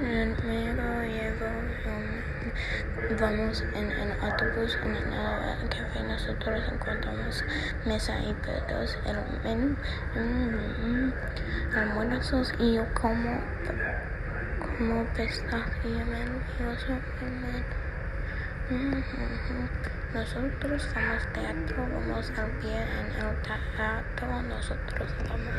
negro llevo vamos en el autobús en el café nosotros encontramos mesa y pedos el menú mm, mm, mm, almuerzos y yo como como pestaje maravilloso nosotros somos teatro, vamos al pie en el teatro, nosotros vamos.